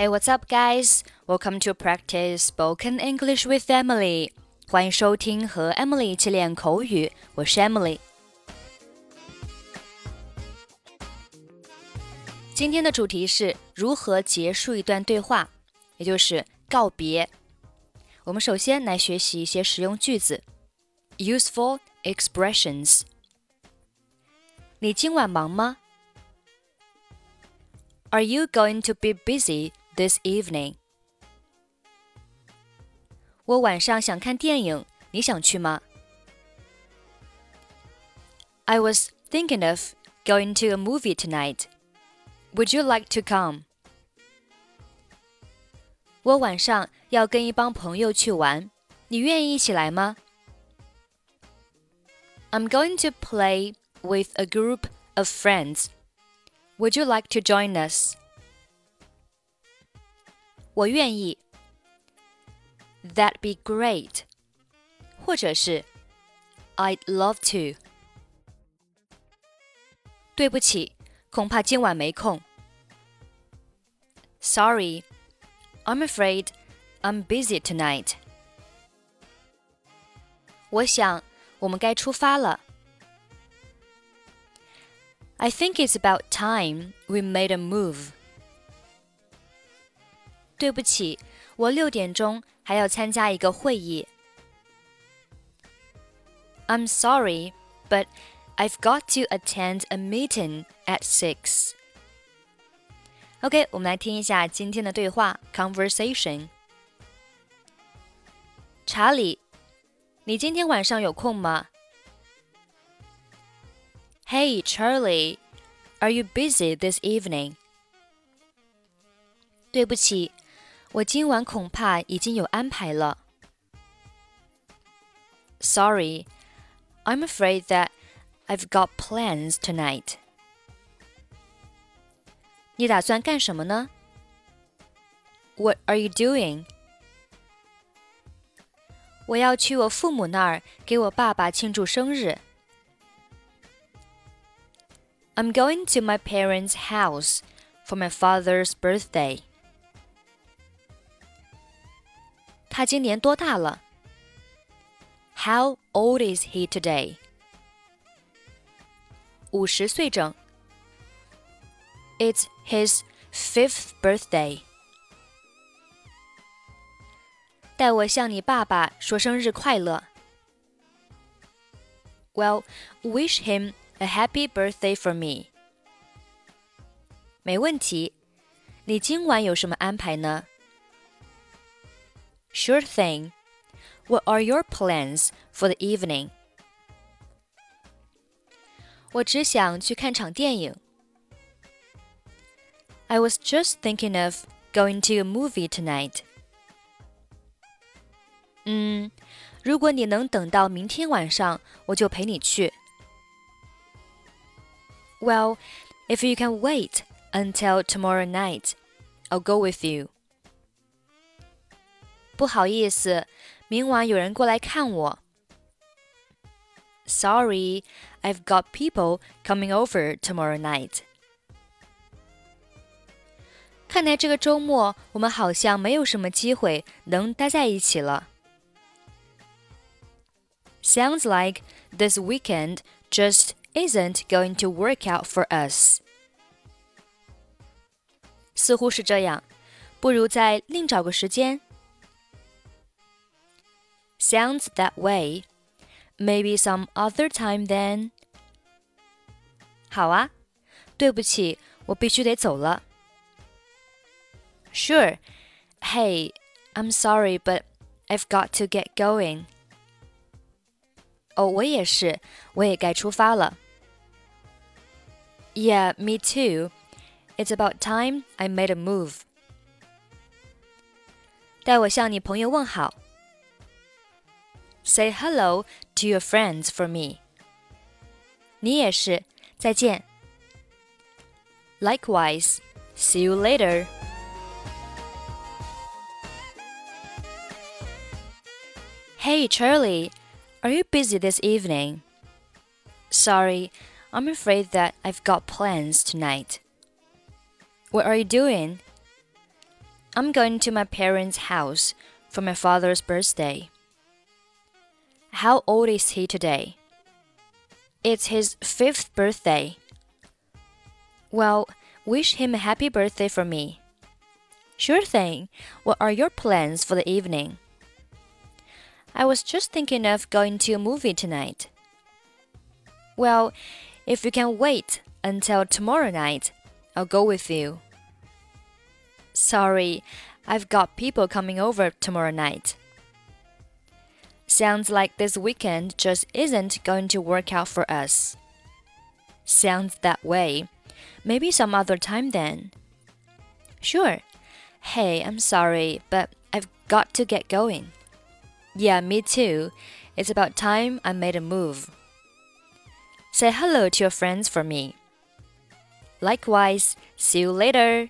Hey, what's up, guys? Welcome to practice spoken English with Emily. 欢迎收听和 Emily 一起练口语，我是 Emily。今天的主题是如何结束一段对话，也就是告别。我们首先来学习一些实用句子，useful expressions。你今晚忙吗？Are you going to be busy this evening? 我晚上想看电影，你想去吗？I was thinking of going to a movie tonight. Would you like to come? 我晚上要跟一帮朋友去玩，你愿意一起来吗？I'm going to play with a group of friends. Would you like to join us? 我愿意。That'd be great. 或者是 I'd love to. 对不起，恐怕今晚没空。Sorry, I'm afraid I'm busy tonight. 我想我们该出发了。I think it's about time we made a move. 对不起，我六点钟还要参加一个会议。I'm sorry, but I've got to attend a meeting at six. OK，我们来听一下今天的对话 conversation。查理，你今天晚上有空吗？Hey Charlie, are you busy this evening? 对不起， 我今晚恐怕已经有安排了。Sorry, I'm afraid that I've got plans tonight. 你打算干什么呢？What are you doing? 我要去我父母那儿给我爸爸庆祝生日。I'm going to my parents' house for my father's birthday. 他今年多大了？How old is he today? today？五十岁整。It's his fifth birthday. 代我向你爸爸说生日快乐。Well, wish him a happy birthday for me. 没问题。你今晚有什么安排呢？？Sure thing. What are your plans for the evening? 我只想去看场电影。I was just thinking of going to a movie tonight. 嗯，如果你能等到明天晚上，我就陪你去。Well, if you can wait until tomorrow night, I'll go with you. 不好意思，明晚有人过来看我。Sorry, I've got people coming over tomorrow night. 看来这个周末我们好像没有什么机会能待在一起了。Sounds like this weekend just isn't going to work out for us. 似乎是这样，不如再另找个时间。 Sounds that way. Maybe some other time then. 好啊，对不起，我必须得走了。Sure. Hey, I'm sorry, but I've got to get going. 哦，我也是，我也该出发了。Yeah, me too. It's about time I made a move. 代我向你朋友问好。 Say hello to your friends for me. 你也是，再见。Likewise. See you later. Hey, Charlie, are you busy this evening? Sorry, I'm afraid that I've got plans tonight. What are you doing? I'm going to my parents' house for my father's birthday. How old is he today? It's his fifth birthday. Well, wish him a happy birthday for me. Sure thing. What are your plans for the evening? I was just thinking of going to a movie tonight. Well, if you can wait until tomorrow night, I'll go with you. Sorry, I've got people coming over tomorrow night. Sounds like this weekend just isn't going to work out for us. Sounds that way. Maybe some other time then. Sure. Hey, I'm sorry, but I've got to get going. Yeah, me too. It's about time I made a move. Say hello to your friends for me. Likewise, see you later.